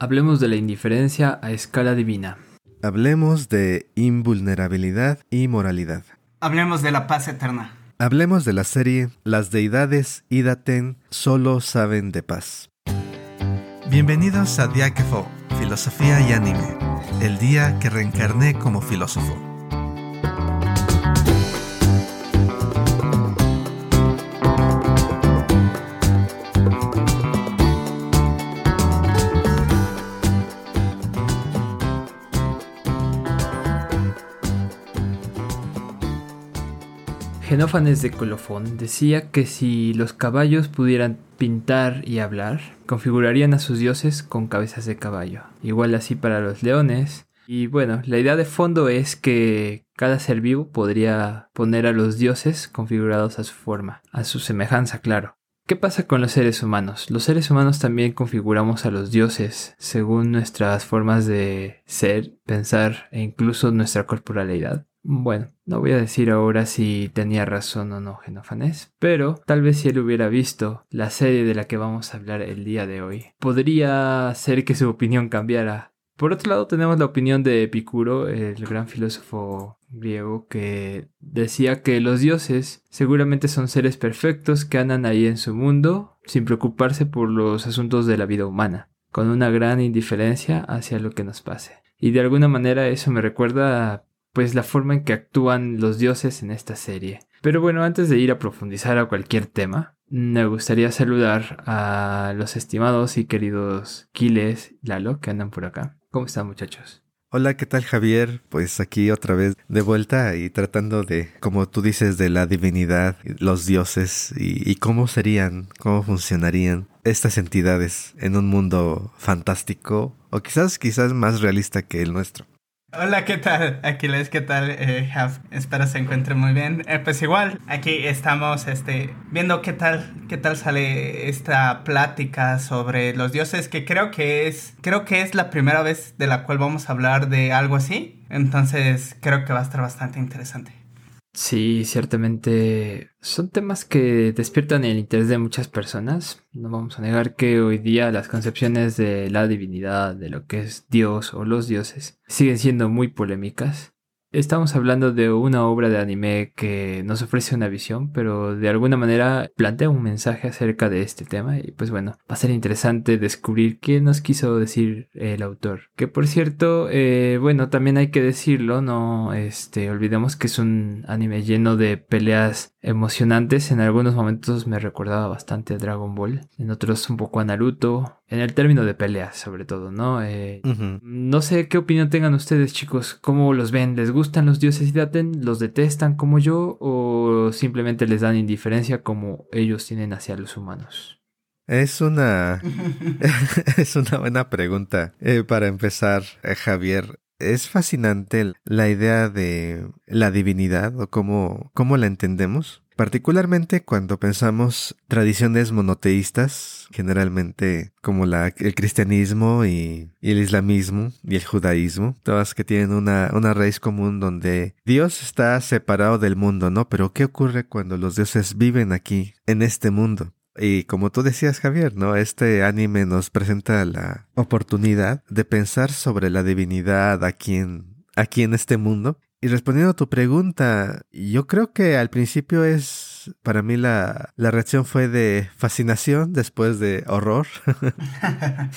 Hablemos de la indiferencia a escala divina. Hablemos de invulnerabilidad y moralidad. Hablemos de la paz eterna. Hablemos de la serie Las deidades Idaten solo saben de paz. Bienvenidos a Diáquefo, Filosofía y Anime, el día que reencarné como filósofo. Genófanes de Colofón decía que si los caballos pudieran pintar y hablar, configurarían a sus dioses con cabezas de caballo. Igual así para los leones. Y bueno, la idea de fondo es que cada ser vivo podría poner a los dioses configurados a su forma, a su semejanza, claro. ¿Qué pasa con los seres humanos? Los seres humanos también configuramos a los dioses según nuestras formas de ser, pensar e incluso nuestra corporalidad. Bueno, no voy a decir ahora si tenía razón o no Genófanes, pero tal vez si él hubiera visto la serie de la que vamos a hablar el día de hoy, podría ser que su opinión cambiara. Por otro lado tenemos la opinión de Epicuro, el gran filósofo griego, que decía que los dioses seguramente son seres perfectos que andan ahí en su mundo sin preocuparse por los asuntos de la vida humana, con una gran indiferencia hacia lo que nos pase. Y de alguna manera eso me recuerda pues la forma en que actúan los dioses en esta serie. Pero bueno, antes de ir a profundizar a cualquier tema, me gustaría saludar a los estimados y queridos Kiles y Lalo que andan por acá. ¿Cómo están muchachos? Hola, ¿qué tal Javier? Pues aquí otra vez de vuelta y tratando de, como tú dices, de la divinidad, los dioses y, y, cómo serían, cómo funcionarían estas entidades en un mundo fantástico o quizás, quizás más realista que el nuestro. Hola, ¿qué tal? Aquiles, ¿qué tal? Eh, espero se encuentre muy bien. Eh, pues igual, aquí estamos este, viendo qué tal, qué tal sale esta plática sobre los dioses, que creo que es, creo que es la primera vez de la cual vamos a hablar de algo así. Entonces, creo que va a estar bastante interesante. Sí, ciertamente son temas que despiertan el interés de muchas personas. No vamos a negar que hoy día las concepciones de la divinidad, de lo que es Dios o los dioses, siguen siendo muy polémicas. Estamos hablando de una obra de anime que nos ofrece una visión, pero de alguna manera plantea un mensaje acerca de este tema y pues bueno, va a ser interesante descubrir qué nos quiso decir el autor. Que por cierto, eh, bueno, también hay que decirlo, no, este, olvidemos que es un anime lleno de peleas emocionantes. En algunos momentos me recordaba bastante a Dragon Ball, en otros un poco a Naruto, en el término de peleas sobre todo, ¿no? Eh, No sé qué opinión tengan ustedes chicos, cómo los ven, ¿les gustan los dioses Daten? ¿Los detestan como yo o simplemente les dan indiferencia como ellos tienen hacia los humanos? Es una es una buena pregunta. Eh, para empezar, eh, Javier, es fascinante la idea de la divinidad o cómo, cómo la entendemos. Particularmente cuando pensamos tradiciones monoteístas, generalmente como el cristianismo y, y, el islamismo y el judaísmo, todas que tienen una, una raíz común donde Dios está separado del mundo, ¿no? Pero ¿qué ocurre cuando los dioses viven aquí, en este mundo? Y como tú decías, Javier, ¿no? Este anime nos presenta la oportunidad de pensar sobre la divinidad aquí en, aquí en este mundo. Y respondiendo a tu pregunta, yo creo que al principio es, para mí la, la reacción fue de fascinación, después de horror.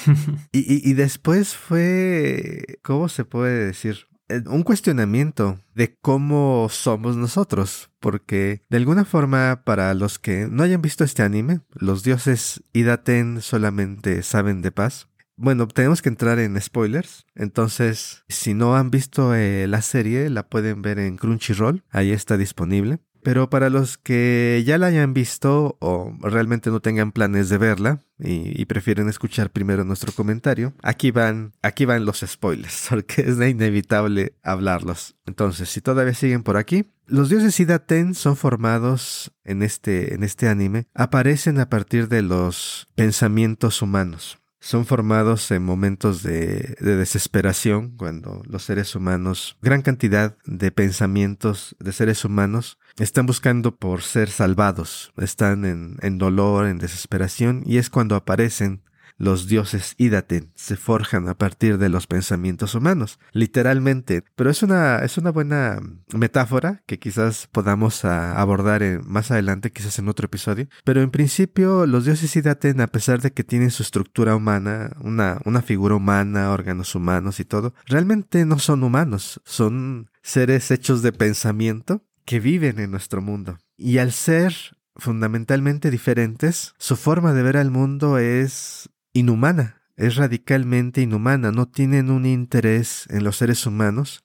y, y, y después fue, ¿cómo se puede decir? Un cuestionamiento de cómo somos nosotros, porque de alguna forma para los que no hayan visto este anime, los dioses Idaten solamente saben de paz. Bueno, tenemos que entrar en spoilers, entonces si no han visto eh, la serie la pueden ver en Crunchyroll, ahí está disponible. Pero para los que ya la hayan visto o realmente no tengan planes de verla y, prefieren escuchar primero nuestro comentario, aquí van, aquí van los spoilers, porque es inevitable hablarlos. Entonces, si todavía siguen por aquí, los dioses Idaten son formados en este, en este anime, aparecen a partir de los pensamientos humanos son formados en momentos de, de, desesperación, cuando los seres humanos, gran cantidad de pensamientos de seres humanos, están buscando por ser salvados, están en, en dolor, en desesperación, y es cuando aparecen los dioses Idaten se forjan a partir de los pensamientos humanos, literalmente. Pero es una, es una buena metáfora que quizás podamos ah, abordar más adelante, quizás en otro episodio. Pero en principio, los dioses Idaten, a pesar de que tienen su estructura humana, una, una figura humana, órganos humanos y todo, realmente no son humanos, son seres hechos de pensamiento que viven en nuestro mundo. Y al ser fundamentalmente diferentes, su forma de ver al mundo es inhumana, es radicalmente inhumana, no tienen un interés en los seres humanos.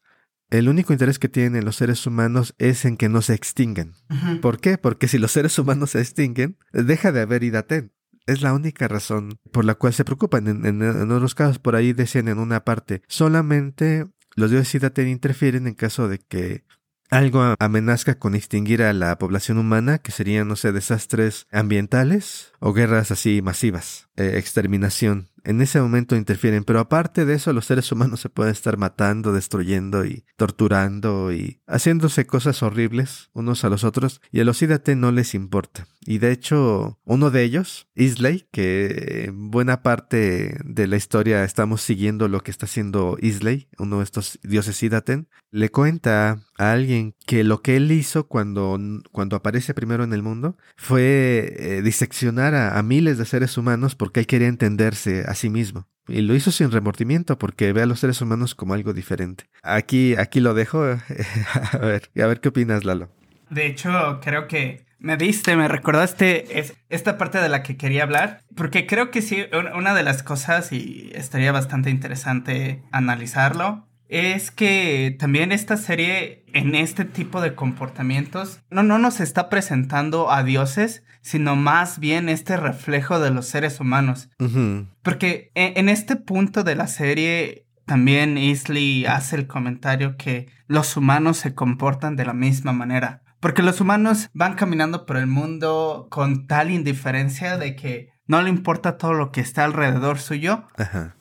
El único interés que tienen en los seres humanos es en que no se extingan. ¿Por qué? Porque si los seres humanos se extinguen, deja de haber Idaten. Es la única razón por la cual se preocupan. En, en, otros casos, por ahí decían en una parte, solamente los dioses Idaten interfieren en caso de que algo amenazca con extinguir a la población humana, que serían, no sé, desastres ambientales o guerras así masivas, eh, exterminación en ese momento interfieren, pero aparte de eso los seres humanos se pueden estar matando, destruyendo y torturando y haciéndose cosas horribles unos a los otros y a los no les importa. Y de hecho, uno de ellos, Isley, que en buena parte de la historia estamos siguiendo lo que está haciendo Isley, uno de estos dioses Idaten, le cuenta a alguien que lo que él hizo cuando, cuando aparece primero en el mundo fue eh, diseccionar a, a, miles de seres humanos porque él quería entenderse a sí mismo. Y lo hizo sin remordimiento porque ve a los seres humanos como algo diferente. Aquí, aquí lo dejo. a ver, a ver qué opinas, Lalo. De hecho, creo que me diste, me recordaste es, esta parte de la que quería hablar, porque creo que sí, una de las cosas, y estaría bastante interesante analizarlo, es que también esta serie en este tipo de comportamientos no, no nos está presentando a dioses, sino más bien este reflejo de los seres humanos. Porque en, en, este punto de la serie también Isley hace el comentario que los humanos se comportan de la misma manera. Porque los humanos van caminando por el mundo con tal indiferencia de que no le importa todo lo que está alrededor suyo.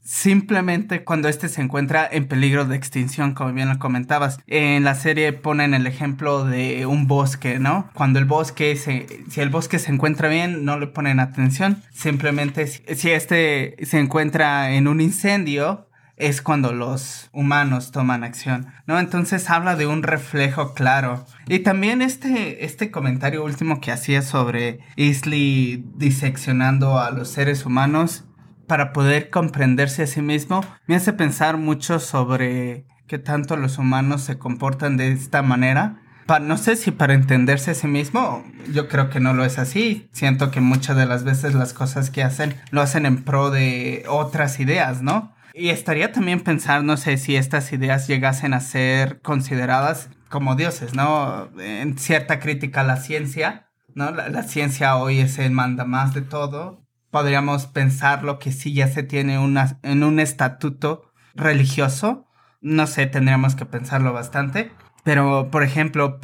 Simplemente cuando éste se encuentra en peligro de extinción, como bien lo comentabas. En la serie ponen el ejemplo de un bosque, ¿no? Cuando el bosque se, si el bosque se encuentra bien, no le ponen atención. Simplemente si, si este se encuentra en un incendio, es cuando los humanos toman acción, ¿no? Entonces habla de un reflejo claro. Y también este, este comentario último que hacía sobre Isley diseccionando a los seres humanos para poder comprenderse a sí mismo, me hace pensar mucho sobre qué tanto los humanos se comportan de esta manera. no sé si para entenderse a sí mismo, yo creo que no lo es así. Siento que muchas de las veces las cosas que hacen lo hacen en pro de otras ideas, ¿no? Y estaría también pensar, no sé, si estas ideas llegasen a ser consideradas como dioses, ¿no? En cierta crítica a la ciencia, ¿no? La, ciencia hoy es el manda más de todo. Podríamos pensarlo que sí ya se tiene una, en un estatuto religioso. No sé, tendríamos que pensarlo bastante. Pero, por ejemplo,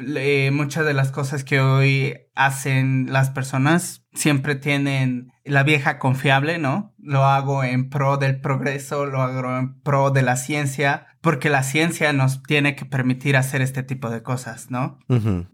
muchas de las cosas que hoy hacen las personas siempre tienen la vieja confiable, ¿no? Lo hago en pro del progreso, lo hago en pro de la ciencia, porque la ciencia nos tiene que permitir hacer este tipo de cosas, ¿no?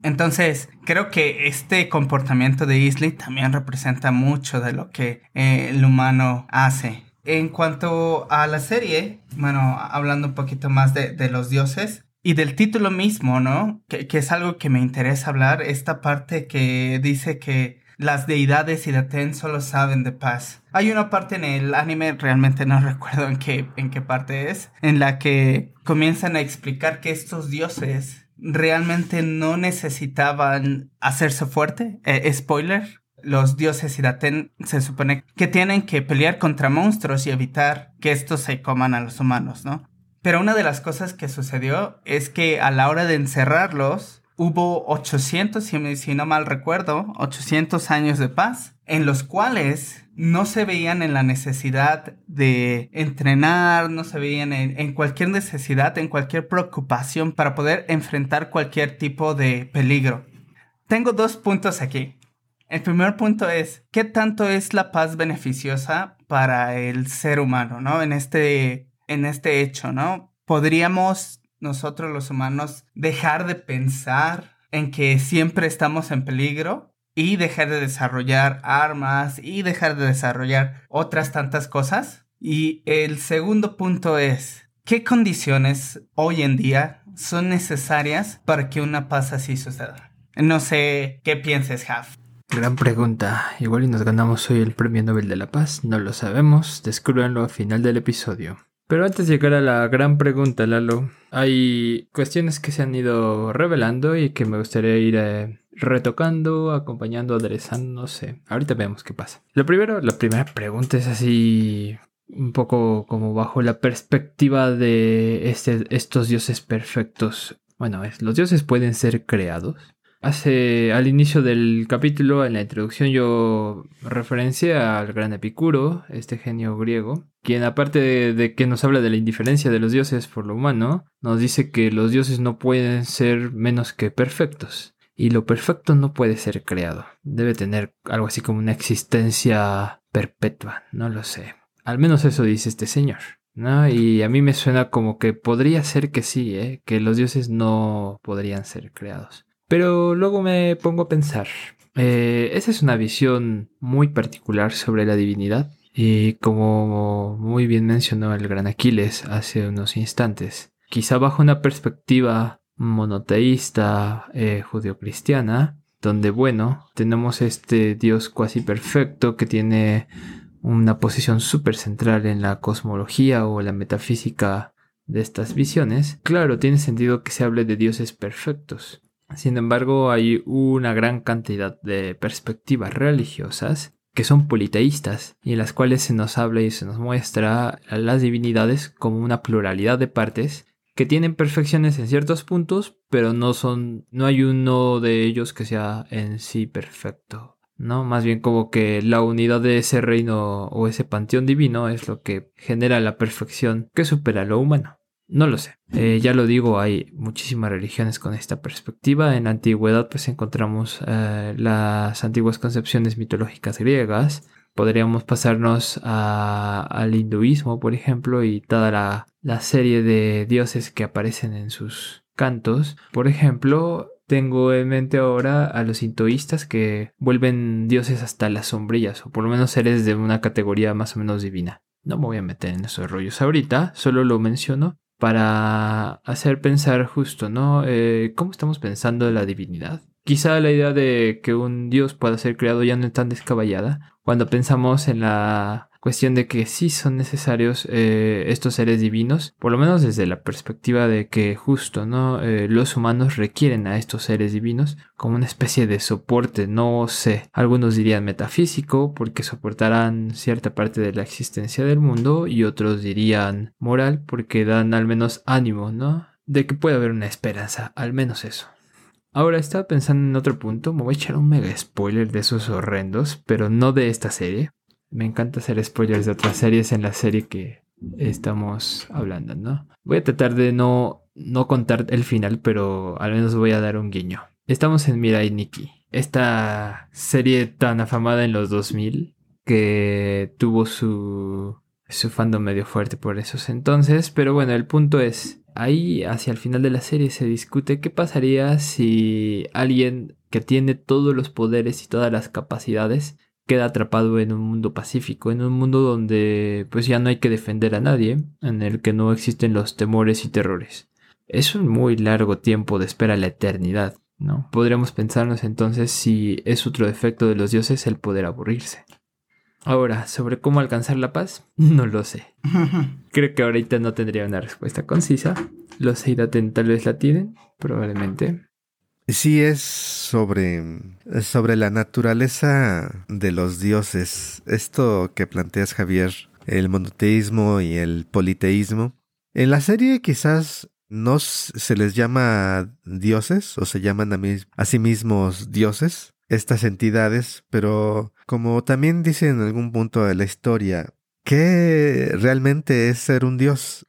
Entonces, creo que este comportamiento de Isley también representa mucho de lo que eh, el humano hace. En cuanto a la serie, bueno, hablando un poquito más de, de los dioses, y del título mismo, ¿no? Que, es algo que me interesa hablar, esta parte que dice que las deidades y Daten solo saben de paz. Hay una parte en el anime, realmente no recuerdo en qué, en qué parte es, en la que comienzan a explicar que estos dioses realmente no necesitaban hacerse fuerte. Eh, spoiler, los dioses y Daten se supone que tienen que pelear contra monstruos y evitar que estos se coman a los humanos, ¿no? Pero una de las cosas que sucedió es que a la hora de encerrarlos, hubo 800, si, no mal recuerdo, 800 años de paz, en los cuales no se veían en la necesidad de entrenar, no se veían en, cualquier necesidad, en cualquier preocupación para poder enfrentar cualquier tipo de peligro. Tengo dos puntos aquí. El primer punto es, ¿qué tanto es la paz beneficiosa para el ser humano, ¿no? En este en este hecho, ¿no? Podríamos nosotros los humanos dejar de pensar en que siempre estamos en peligro y dejar de desarrollar armas y dejar de desarrollar otras tantas cosas. Y el segundo punto es, ¿qué condiciones hoy en día son necesarias para que una paz así suceda? No sé qué pienses, Haf. Gran pregunta. Igual y nos ganamos hoy el Premio Nobel de la Paz. No lo sabemos. Descúbranlo al final del episodio. Pero antes de llegar a la gran pregunta, Lalo, hay cuestiones que se han ido revelando y que me gustaría ir eh, retocando, acompañando, aderezando, no sé. Ahorita vemos qué pasa. Lo primero, la primera pregunta es así un poco como bajo la perspectiva de este, estos dioses perfectos. Bueno, es, los dioses pueden ser creados. Hace al inicio del capítulo, en la introducción, yo referencié al gran Epicuro, este genio griego, quien aparte de, que nos habla de la indiferencia de los dioses por lo humano, nos dice que los dioses no pueden ser menos que perfectos. Y lo perfecto no puede ser creado. Debe tener algo así como una existencia perpetua, no lo sé. Al menos eso dice este señor. ¿no? Y a mí me suena como que podría ser que sí, ¿eh? que los dioses no podrían ser creados. Pero luego me pongo a pensar, eh, esa es una visión muy particular sobre la divinidad y como muy bien mencionó el gran Aquiles hace unos instantes, quizá bajo una perspectiva monoteísta eh, judio-cristiana, donde bueno, tenemos este Dios cuasi perfecto que tiene una posición súper central en la cosmología o la metafísica de estas visiones, claro, tiene sentido que se hable de dioses perfectos. Sin embargo, hay una gran cantidad de perspectivas religiosas que son politeístas y en las cuales se nos habla y se nos muestra a las divinidades como una pluralidad de partes que tienen perfecciones en ciertos puntos, pero no son no hay uno de ellos que sea en sí perfecto, ¿no? Más bien como que la unidad de ese reino o ese panteón divino es lo que genera la perfección que supera lo humano. No lo sé. Eh, ya lo digo, hay muchísimas religiones con esta perspectiva. En la antigüedad pues encontramos eh, las antiguas concepciones mitológicas griegas. Podríamos pasarnos al hinduismo, por ejemplo, y toda la, serie de dioses que aparecen en sus cantos. Por ejemplo, tengo en mente ahora a los sintoístas que vuelven dioses hasta las sombrillas, o por lo menos seres de una categoría más o menos divina. No me voy a meter en esos rollos ahorita, solo lo menciono para hacer pensar justo, ¿no? Eh, ¿Cómo estamos pensando la divinidad? Quizá la idea de que un dios pueda ser creado ya no es tan descabellada cuando pensamos en la cuestión de que sí son necesarios eh, estos seres divinos, por lo menos desde la perspectiva de que justo, ¿no? Eh, los humanos requieren a estos seres divinos como una especie de soporte, no sé, algunos dirían metafísico porque soportarán cierta parte de la existencia del mundo y otros dirían moral porque dan al menos ánimo, ¿no? De que puede haber una esperanza, al menos eso. Ahora estaba pensando en otro punto, me voy a echar un mega spoiler de esos horrendos, pero no de esta serie. Me encanta hacer spoilers de otras series en la serie que estamos hablando, ¿no? Voy a tratar de no, no contar el final, pero al menos voy a dar un guiño. Estamos en Mirai Nikki, esta serie tan afamada en los 2000 que tuvo su, su fandom medio fuerte por esos entonces, pero bueno, el punto es, ahí hacia el final de la serie se discute qué pasaría si alguien que tiene todos los poderes y todas las capacidades queda atrapado en un mundo pacífico, en un mundo donde pues ya no hay que defender a nadie, en el que no existen los temores y terrores. Es un muy largo tiempo de espera a la eternidad, ¿no? Podríamos pensarnos entonces si es otro defecto de los dioses el poder aburrirse. Ahora, sobre cómo alcanzar la paz, no lo sé. Creo que ahorita no tendría una respuesta concisa. Los Eidaten tal vez la tienen, probablemente. Sí, es sobre, sobre la naturaleza de los dioses. Esto que planteas, Javier, el monoteísmo y el politeísmo. En la serie quizás no se les llama dioses o se llaman a, a sí mismos dioses, estas entidades, pero como también dice en algún punto de la historia, ¿Qué realmente es ser un dios?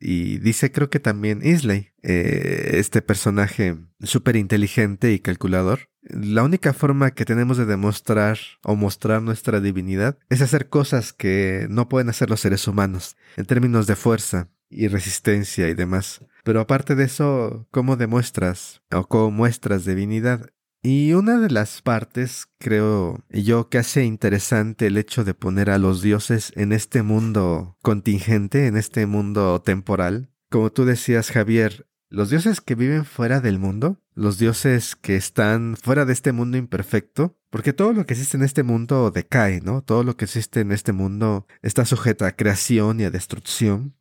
Y dice creo que también Isley, eh, este personaje súper inteligente y calculador. La única forma que tenemos de demostrar o mostrar nuestra divinidad es hacer cosas que no pueden hacer los seres humanos, en términos de fuerza y resistencia y demás. Pero aparte de eso, ¿cómo demuestras o cómo muestras divinidad? Y una de las partes, creo yo, que hace interesante el hecho de poner a los dioses en este mundo contingente, en este mundo temporal. Como tú decías, Javier, los dioses que viven fuera del mundo, los dioses que están fuera de este mundo imperfecto, porque todo lo que existe en este mundo decae, ¿no? Todo lo que existe en este mundo está sujeto a creación y a destrucción.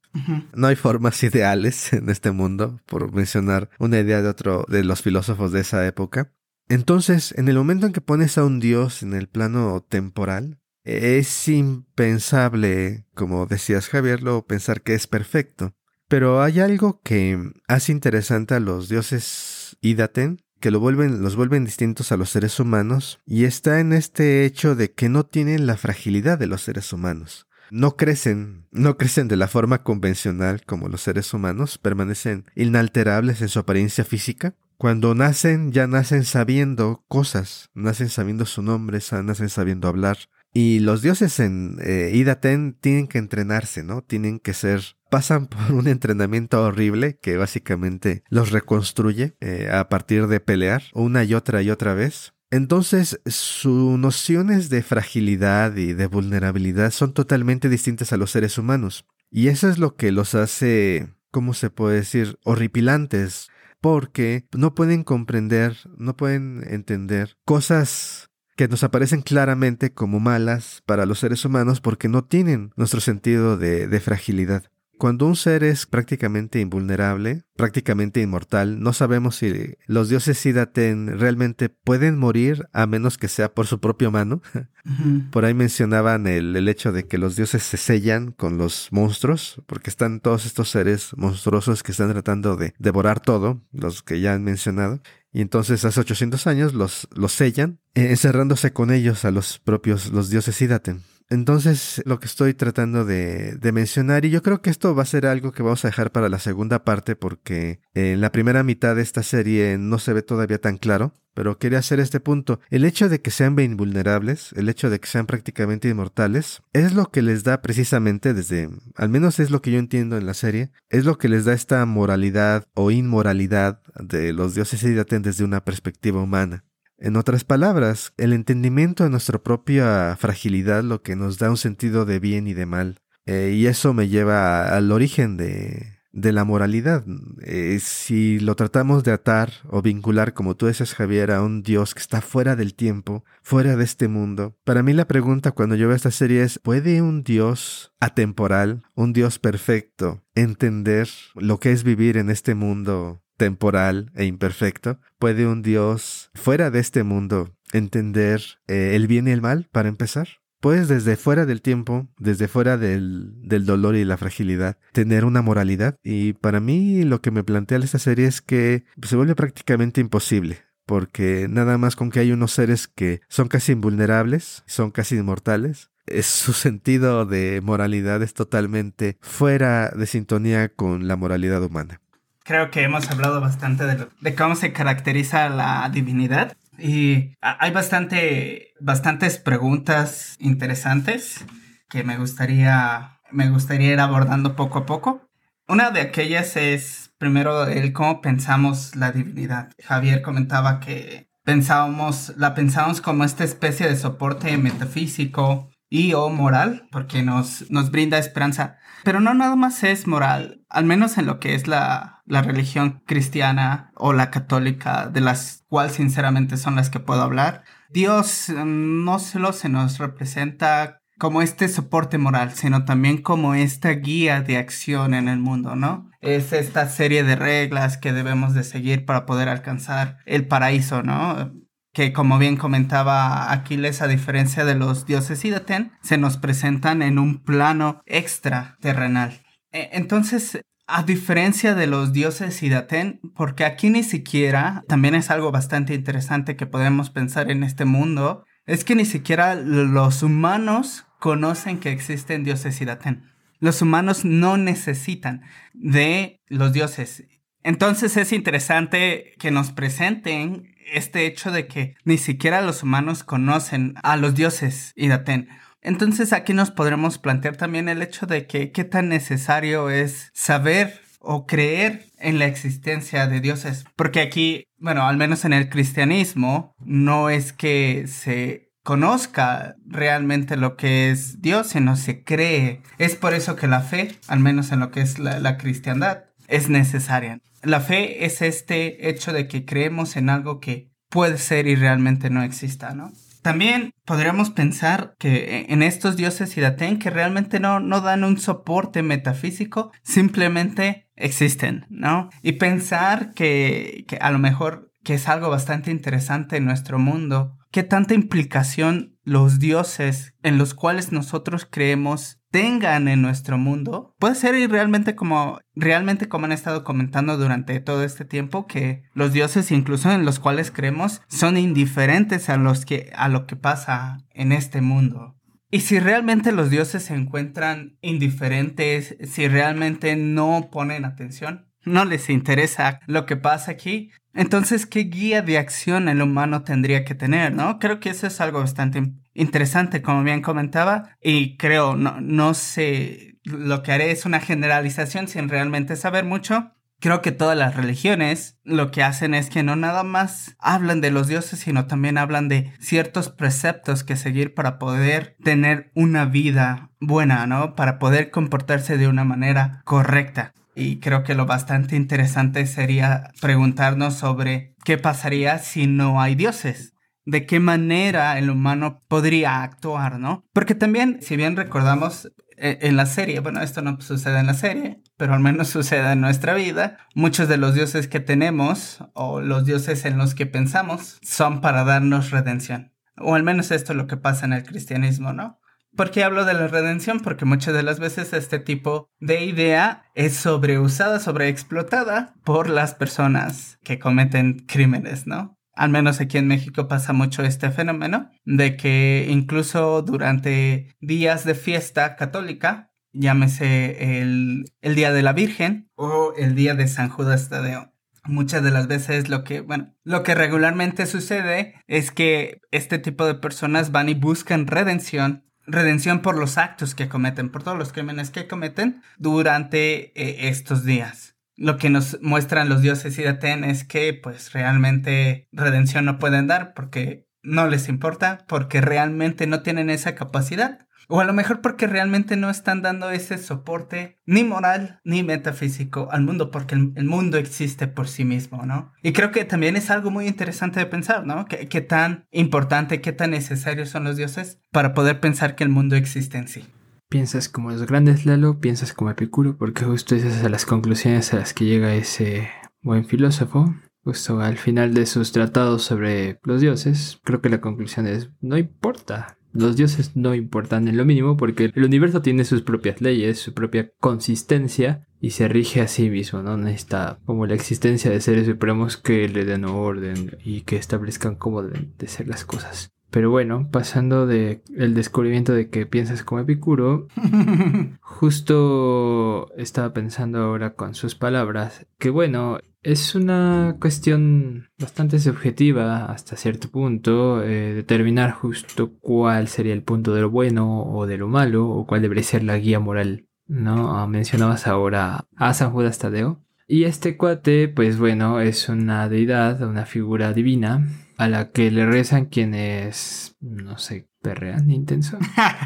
No hay formas ideales en este mundo, por mencionar una idea de otro de los filósofos de esa época. Entonces, en el momento en que pones a un dios en el plano temporal, es impensable, como decías Javier, lo pensar que es perfecto. Pero hay algo que hace interesante a los dioses Idaten, que los vuelven distintos a los seres humanos, y está en este hecho de que no tienen la fragilidad de los seres humanos. No crecen, no crecen de la forma convencional como los seres humanos, permanecen inalterables en su apariencia física, cuando nacen, ya nacen sabiendo cosas, nacen sabiendo su nombre, nacen sabiendo hablar. Y los dioses en eh, Idaten tienen que entrenarse, ¿no? Tienen que ser, pasan por un entrenamiento horrible que básicamente los reconstruye eh, a partir de pelear una y otra y otra vez. Entonces, sus nociones de fragilidad y de vulnerabilidad son totalmente distintas a los seres humanos. Y eso es lo que los hace, ¿cómo se puede decir?, horripilantes, porque no pueden comprender, no pueden entender cosas que nos aparecen claramente como malas para los seres humanos porque no tienen nuestro sentido de, de fragilidad. Cuando un ser es prácticamente invulnerable, prácticamente inmortal, no sabemos si los dioses Sidaten realmente pueden morir a menos que sea por su propia mano. Por ahí mencionaban el, el, hecho de que los dioses se sellan con los monstruos, porque están todos estos seres monstruosos que están tratando de devorar todo, los que ya han mencionado. Y entonces hace 800 años los, los sellan, eh, encerrándose con ellos a los propios, los dioses Sidaten. Entonces, lo que estoy tratando de, mencionar, y yo creo que esto va a ser algo que vamos a dejar para la segunda parte porque en la primera mitad de esta serie no se ve todavía tan claro, pero quería hacer este punto. El hecho de que sean invulnerables, el hecho de que sean prácticamente inmortales, es lo que les da precisamente desde, al menos es lo que yo entiendo en la serie, es lo que les da esta moralidad o inmoralidad de los dioses Idaten desde una perspectiva humana. En otras palabras, el entendimiento de nuestra propia fragilidad lo que nos da un sentido de bien y de mal. Eh, y eso me lleva al origen de, la moralidad. Eh, si lo tratamos de atar o vincular, como tú dices, Javier, a un Dios que está fuera del tiempo, fuera de este mundo, para mí la pregunta cuando yo veo esta serie es, ¿puede un Dios atemporal, un Dios perfecto, entender lo que es vivir en este mundo temporal e imperfecto, ¿puede un Dios fuera de este mundo entender eh, el bien y el mal para empezar? Puedes desde fuera del tiempo, desde fuera del, del, dolor y la fragilidad, tener una moralidad. Y para mí lo que me plantea esta serie es que se vuelve prácticamente imposible. Porque nada más con que hay unos seres que son casi invulnerables, son casi inmortales, es su sentido de moralidad es totalmente fuera de sintonía con la moralidad humana creo que hemos hablado bastante de, cómo se caracteriza la divinidad. Y hay bastante, bastantes preguntas interesantes que me gustaría, me gustaría ir abordando poco a poco. Una de aquellas es, primero, el cómo pensamos la divinidad. Javier comentaba que pensábamos, la pensábamos como esta especie de soporte metafísico y o moral, porque nos, nos brinda esperanza. Pero no nada más es moral, al menos en lo que es la, la religión cristiana o la católica, de las cuales sinceramente son las que puedo hablar. Dios mm, no solo se nos representa como este soporte moral, sino también como esta guía de acción en el mundo, ¿no? Es esta serie de reglas que debemos de seguir para poder alcanzar el paraíso, ¿no? que como bien comentaba Aquiles, a diferencia de los dioses Idaten, se nos presentan en un plano extraterrenal. E, entonces, a diferencia de los dioses Idaten, porque aquí ni siquiera, también es algo bastante interesante que podemos pensar en este mundo, es que ni siquiera los humanos conocen que existen dioses Idaten. Los humanos no necesitan de los dioses. Entonces es interesante que nos presenten este hecho de que ni siquiera los humanos conocen a los dioses Idaten. Entonces aquí nos podremos plantear también el hecho de que qué tan necesario es saber o creer en la existencia de dioses. Porque aquí, bueno, al menos en el cristianismo, no es que se conozca realmente lo que es Dios, sino se cree. Es por eso que la fe, al menos en lo que es la, cristiandad, es necesaria. La fe es este hecho de que creemos en algo que puede ser y realmente no exista, ¿no? También podríamos pensar que en estos dioses Idaten que realmente no, no dan un soporte metafísico, simplemente existen, ¿no? Y pensar que, que a lo mejor que es algo bastante interesante en nuestro mundo, qué tanta implicación los dioses en los cuales nosotros creemos tengan en nuestro mundo. Puede ser y realmente como realmente como han estado comentando durante todo este tiempo que los dioses incluso en los cuales creemos son indiferentes a los que a lo que pasa en este mundo. Y si realmente los dioses se encuentran indiferentes, si realmente no ponen atención, no les interesa lo que pasa aquí, entonces, ¿qué guía de acción el humano tendría que tener, no? Creo que eso es algo bastante interesante, como bien comentaba, y creo, no, no sé, lo que haré es una generalización sin realmente saber mucho. Creo que todas las religiones lo que hacen es que no nada más hablan de los dioses, sino también hablan de ciertos preceptos que seguir para poder tener una vida buena, ¿no? Para poder comportarse de una manera correcta. Y creo que lo bastante interesante sería preguntarnos sobre qué pasaría si no hay dioses. De qué manera el humano podría actuar, ¿no? Porque también, si bien recordamos e, en la serie, bueno, esto no sucede en la serie, pero al menos sucede en nuestra vida, muchos de los dioses que tenemos o los dioses en los que pensamos son para darnos redención. O al menos esto es lo que pasa en el cristianismo, ¿no? ¿Por qué hablo de la redención? Porque muchas de las veces este tipo de idea es sobreusada, sobreexplotada por las personas que cometen crímenes, ¿no? Al menos aquí en México pasa mucho este fenómeno de que incluso durante días de fiesta católica, llámese el, el Día de la Virgen o el Día de San Judas Tadeo, Muchas de las veces lo que, bueno, lo que regularmente sucede es que este tipo de personas van y buscan redención redención por los actos que cometen, por todos los crímenes que cometen durante eh, estos días. Lo que nos muestran los dioses y Aten es que pues realmente redención no pueden dar porque no les importa, porque realmente no tienen esa capacidad. O a lo mejor porque realmente no están dando ese soporte ni moral ni metafísico al mundo, porque el, mundo existe por sí mismo, ¿no? Y creo que también es algo muy interesante de pensar, ¿no? ¿Qué, tan importante, qué tan necesarios son los dioses para poder pensar que el mundo existe en sí? Piensas como los grandes Lalo, piensas como Epicuro, porque justo esas son las conclusiones a las que llega ese buen filósofo. Justo al final de sus tratados sobre los dioses, creo que la conclusión es, no importa, los dioses no importan en lo mínimo porque el universo tiene sus propias leyes, su propia consistencia y se rige a sí mismo, ¿no? Necesita como la existencia de seres supremos que le den orden y que establezcan cómo deben de ser las cosas. Pero bueno, pasando de el descubrimiento de que piensas como Epicuro, justo estaba pensando ahora con sus palabras que bueno, es una cuestión bastante subjetiva hasta cierto punto eh, determinar justo cuál sería el punto de lo bueno o de lo malo o cuál debería ser la guía moral. ¿No? Ah, mencionabas ahora a San Judas Tadeo. Y este cuate, pues bueno, es una deidad, una figura divina a la que le rezan quienes, no sé, perrean intenso.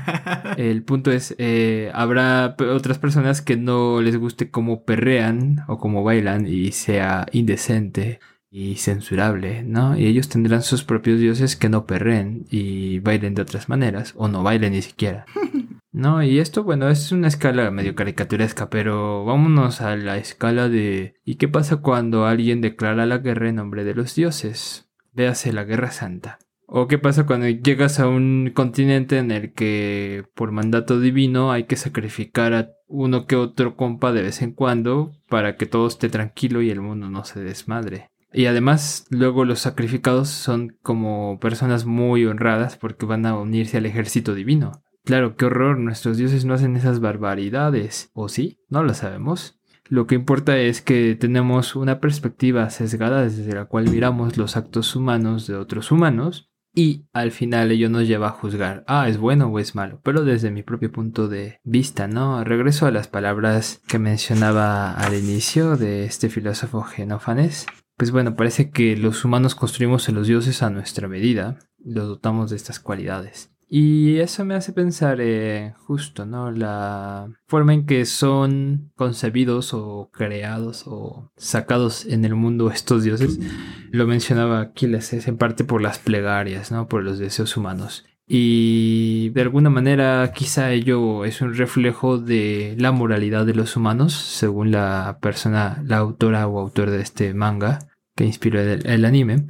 El punto es, eh, habrá otras personas que no les guste cómo perrean o cómo bailan y sea indecente y censurable, ¿no? Y ellos tendrán sus propios dioses que no perreen y bailen de otras maneras o no bailen ni siquiera. No, y esto, bueno, es una escala medio caricaturesca, pero vámonos a la escala de ¿y qué pasa cuando alguien declara la guerra en nombre de los dioses? Véase la Guerra Santa. ¿O qué pasa cuando llegas a un continente en el que por mandato divino hay que sacrificar a uno que otro compa de vez en cuando para que todo esté tranquilo y el mundo no se desmadre? Y además luego los sacrificados son como personas muy honradas porque van a unirse al ejército divino. Claro, qué horror, nuestros dioses no hacen esas barbaridades. ¿O sí? No lo sabemos. Lo que importa es que tenemos una perspectiva sesgada desde la cual miramos los actos humanos de otros humanos y al final ello nos lleva a juzgar, ah, es bueno o es malo, pero desde mi propio punto de vista, ¿no? Regreso a las palabras que mencionaba al inicio de este filósofo Genófanes. Pues bueno, parece que los humanos construimos a los dioses a nuestra medida, los dotamos de estas cualidades. Y eso me hace pensar eh, justo, ¿no? La forma en que son concebidos o creados o sacados en el mundo estos dioses. Lo mencionaba Aquiles, es en parte por las plegarias, ¿no? Por los deseos humanos. Y de alguna manera quizá ello es un reflejo de la moralidad de los humanos, según la persona, la autora o autor de este manga que inspiró el anime.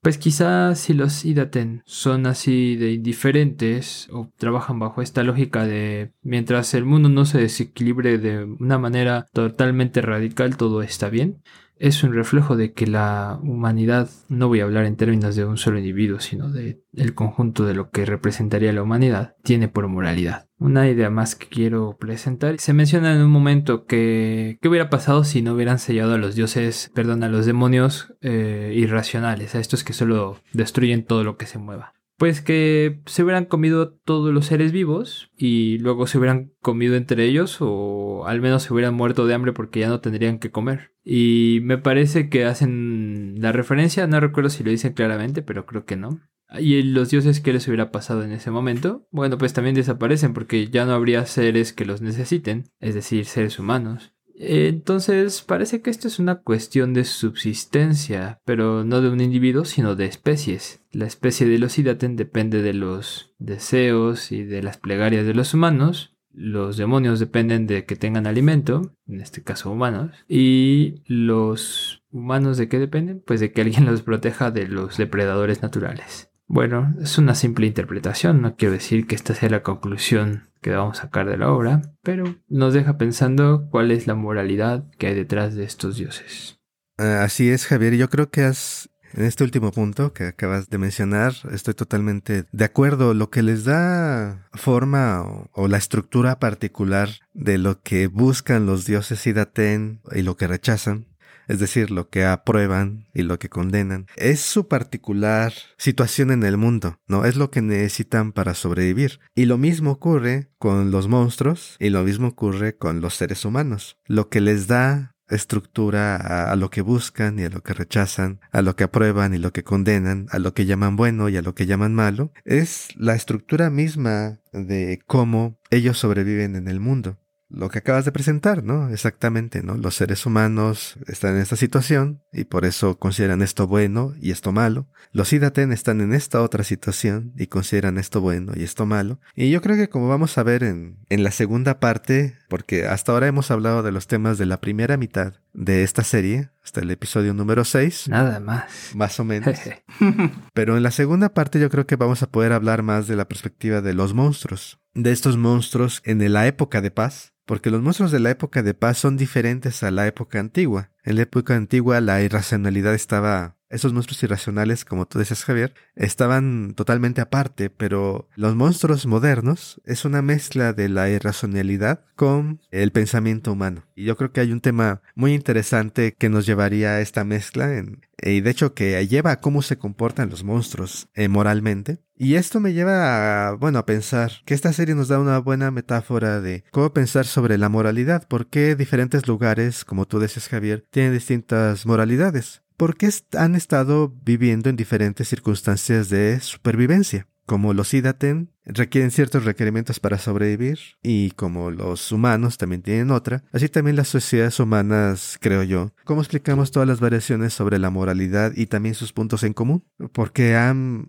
Pues quizás si los Idaten son así de indiferentes o trabajan bajo esta lógica de mientras el mundo no se desequilibre de una manera totalmente radical todo está bien, es un reflejo de que la humanidad, no voy a hablar en términos de un solo individuo, sino de el conjunto de lo que representaría la humanidad, tiene por moralidad. Una idea más que quiero presentar. Se menciona en un momento que qué hubiera pasado si no hubieran sellado a los dioses, perdón, a los demonios eh, irracionales, a estos que solo destruyen todo lo que se mueva pues que se hubieran comido todos los seres vivos y luego se hubieran comido entre ellos o al menos se hubieran muerto de hambre porque ya no tendrían que comer. Y me parece que hacen la referencia, no recuerdo si lo dicen claramente, pero creo que no. Y los dioses que les hubiera pasado en ese momento, bueno, pues también desaparecen porque ya no habría seres que los necesiten, es decir, seres humanos. Entonces parece que esto es una cuestión de subsistencia, pero no de un individuo, sino de especies. La especie de los Idaten depende de los deseos y de las plegarias de los humanos. Los demonios dependen de que tengan alimento, en este caso humanos. Y los humanos de qué dependen? Pues de que alguien los proteja de los depredadores naturales. Bueno, es una simple interpretación, no quiero decir que esta sea la conclusión que vamos a sacar de la obra, pero nos deja pensando cuál es la moralidad que hay detrás de estos dioses. Ah, así es, Javier. Yo creo que has, en este último punto que acabas de mencionar, estoy totalmente de acuerdo. Lo que les da forma o, la estructura particular de lo que buscan los dioses Idaten y lo que rechazan es decir, lo que aprueban y lo que condenan, es su particular situación en el mundo, ¿no? Es lo que necesitan para sobrevivir. Y lo mismo ocurre con los monstruos y lo mismo ocurre con los seres humanos. Lo que les da estructura a, lo que buscan y a lo que rechazan, a lo que aprueban y lo que condenan, a lo que llaman bueno y a lo que llaman malo, es la estructura misma de cómo ellos sobreviven en el mundo lo que acabas de presentar, ¿no? Exactamente, ¿no? Los seres humanos están en esta situación y por eso consideran esto bueno y esto malo. Los Idaten están en esta otra situación y consideran esto bueno y esto malo. Y yo creo que como vamos a ver en, en la segunda parte, porque hasta ahora hemos hablado de los temas de la primera mitad de esta serie, hasta el episodio número 6. Nada más. Más o menos. Pero en la segunda parte yo creo que vamos a poder hablar más de la perspectiva de los monstruos. De estos monstruos en la época de paz porque los monstruos de la época de paz son diferentes a la época antigua. En la época antigua la irracionalidad estaba esos monstruos irracionales, como tú decías Javier, estaban totalmente aparte, pero los monstruos modernos es una mezcla de la irracionalidad con el pensamiento humano. Y yo creo que hay un tema muy interesante que nos llevaría a esta mezcla, y de hecho que lleva a cómo se comportan los monstruos eh, moralmente. Y esto me lleva a, bueno, a pensar que esta serie nos da una buena metáfora de cómo pensar sobre la moralidad, por qué diferentes lugares, como tú decías Javier, tienen distintas moralidades porque han estado viviendo en diferentes circunstancias de supervivencia. Como los Idaten requieren ciertos requerimientos para sobrevivir y como los humanos también tienen otra, así también las sociedades humanas, creo yo. ¿Cómo explicamos todas las variaciones sobre la moralidad y también sus puntos en común? Porque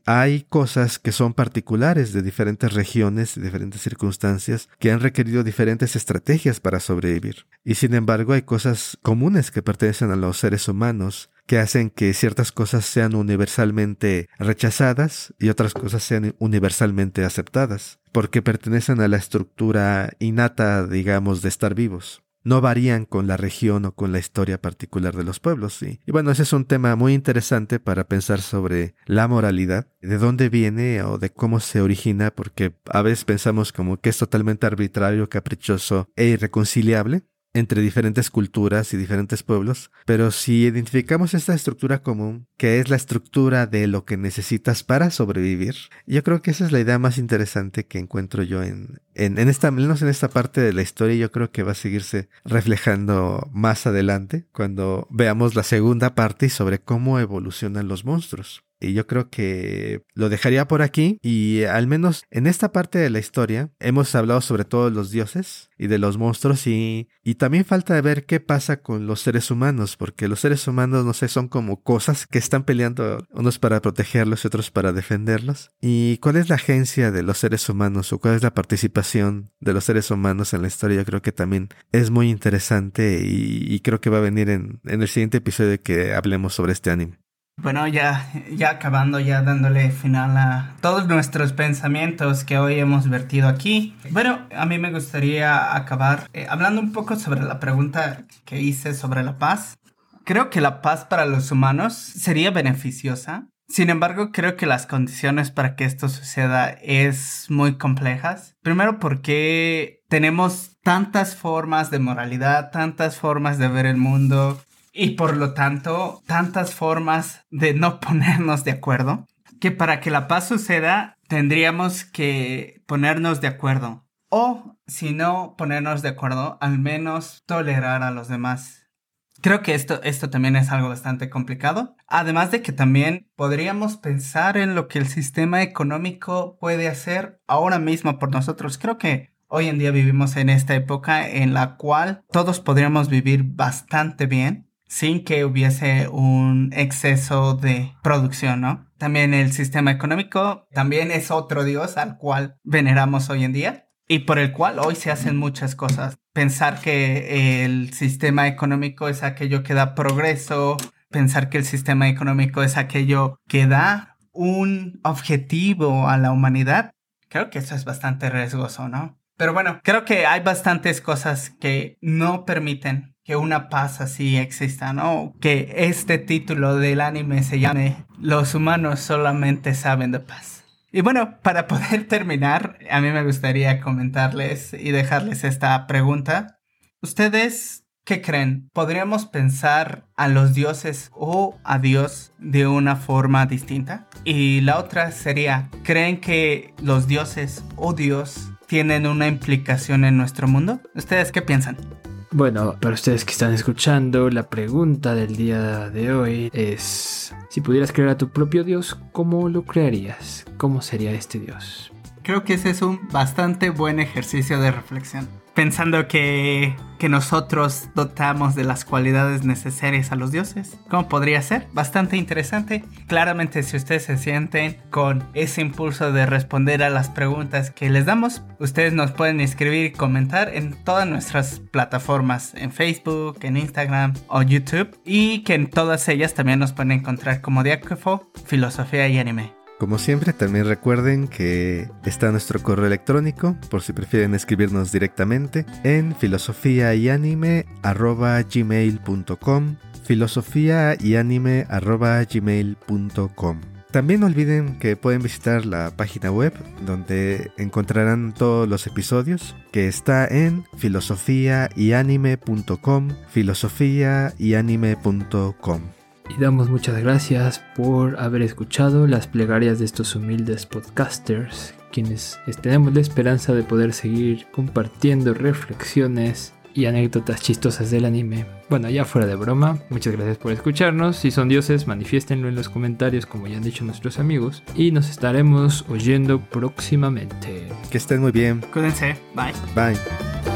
hay cosas que son particulares de diferentes regiones, de diferentes circunstancias, que han requerido diferentes estrategias para sobrevivir. Y sin embargo hay cosas comunes que pertenecen a los seres humanos que hacen que ciertas cosas sean universalmente rechazadas y otras cosas sean universalmente aceptadas, porque pertenecen a la estructura innata, digamos, de estar vivos. No varían con la región o con la historia particular de los pueblos. Y bueno, ese es un tema muy interesante para pensar sobre la moralidad, de dónde viene o de cómo se origina, porque a veces pensamos como que es totalmente arbitrario, caprichoso e irreconciliable, entre diferentes culturas y diferentes pueblos, pero si identificamos esta estructura común, que es la estructura de lo que necesitas para sobrevivir, yo creo que esa es la idea más interesante que encuentro yo en, en, en esta, menos en esta parte de la historia, yo creo que va a seguirse reflejando más adelante cuando veamos la segunda parte sobre cómo evolucionan los monstruos. Y yo creo que lo dejaría por aquí. Y al menos en esta parte de la historia hemos hablado sobre todo de los dioses y de los monstruos. Y, y también falta ver qué pasa con los seres humanos. Porque los seres humanos, no sé, son como cosas que están peleando unos para protegerlos y otros para defenderlos. ¿Y cuál es la agencia de los seres humanos o cuál es la participación de los seres humanos en la historia? Yo creo que también es muy interesante y, y creo que va a venir en, en el siguiente episodio que hablemos sobre este anime. Bueno, ya, ya acabando, ya dándole final a todos nuestros pensamientos que hoy hemos vertido aquí. Bueno, a mí me gustaría acabar eh, hablando un poco sobre la pregunta que hice sobre la paz. Creo que la paz para los humanos sería beneficiosa. Sin embargo, creo que las condiciones para que esto suceda es muy complejas. Primero porque tenemos tantas formas de moralidad, tantas formas de ver el mundo, y por lo tanto tantas formas de no ponernos de acuerdo que para que la paz suceda tendríamos que ponernos de acuerdo o si no ponernos de acuerdo al menos tolerar a los demás. Creo que esto, esto también es algo bastante complicado. Además de que también podríamos pensar en lo que el sistema económico puede hacer ahora mismo por nosotros. Creo que hoy en día vivimos en esta época en la cual todos podríamos vivir bastante bien sin que hubiese un exceso de producción, ¿no? También el sistema económico también es otro dios al cual veneramos hoy en día y por el cual hoy se hacen muchas cosas. Pensar que el sistema económico es aquello que da progreso, pensar que el sistema económico es aquello que da un objetivo a la humanidad, creo que eso es bastante riesgoso, ¿no? Pero bueno, creo que hay bastantes cosas que no permiten que una paz así exista, ¿no? Que este título del anime se llame Los humanos solamente saben de paz. Y bueno, para poder terminar, a mí me gustaría comentarles y dejarles esta pregunta. ¿Ustedes qué creen? ¿Podríamos pensar a los dioses o a Dios de una forma distinta? Y la otra sería, ¿creen que los dioses o Dios tienen una implicación en nuestro mundo? ¿Ustedes qué piensan? Bueno, para ustedes que están escuchando, la pregunta del día de hoy es, si pudieras crear a tu propio Dios, ¿cómo lo crearías? ¿Cómo sería este Dios? Creo que ese es un bastante buen ejercicio de reflexión pensando que, que nosotros dotamos de las cualidades necesarias a los dioses. ¿Cómo podría ser? Bastante interesante. Claramente si ustedes se sienten con ese impulso de responder a las preguntas que les damos, ustedes nos pueden escribir y comentar en todas nuestras plataformas, en Facebook, en Instagram o YouTube, y que en todas ellas también nos pueden encontrar como Diácofo, Filosofía y Anime. Como siempre, también recuerden que está nuestro correo electrónico, por si prefieren escribirnos directamente, en filosofía y anime gmail.com filosofía y anime gmail.com también no olviden que pueden visitar la página web donde encontrarán todos los episodios que está en filosofiayanime.com filosofiayanime.com y damos muchas gracias por haber escuchado las plegarias de estos humildes podcasters, quienes tenemos la esperanza de poder seguir compartiendo reflexiones y anécdotas chistosas del anime. Bueno, ya fuera de broma, muchas gracias por escucharnos. Si son dioses, manifiéstenlo en los comentarios como ya han dicho nuestros amigos. Y nos estaremos oyendo próximamente. Que estén muy bien. Cuídense. Bye. Bye.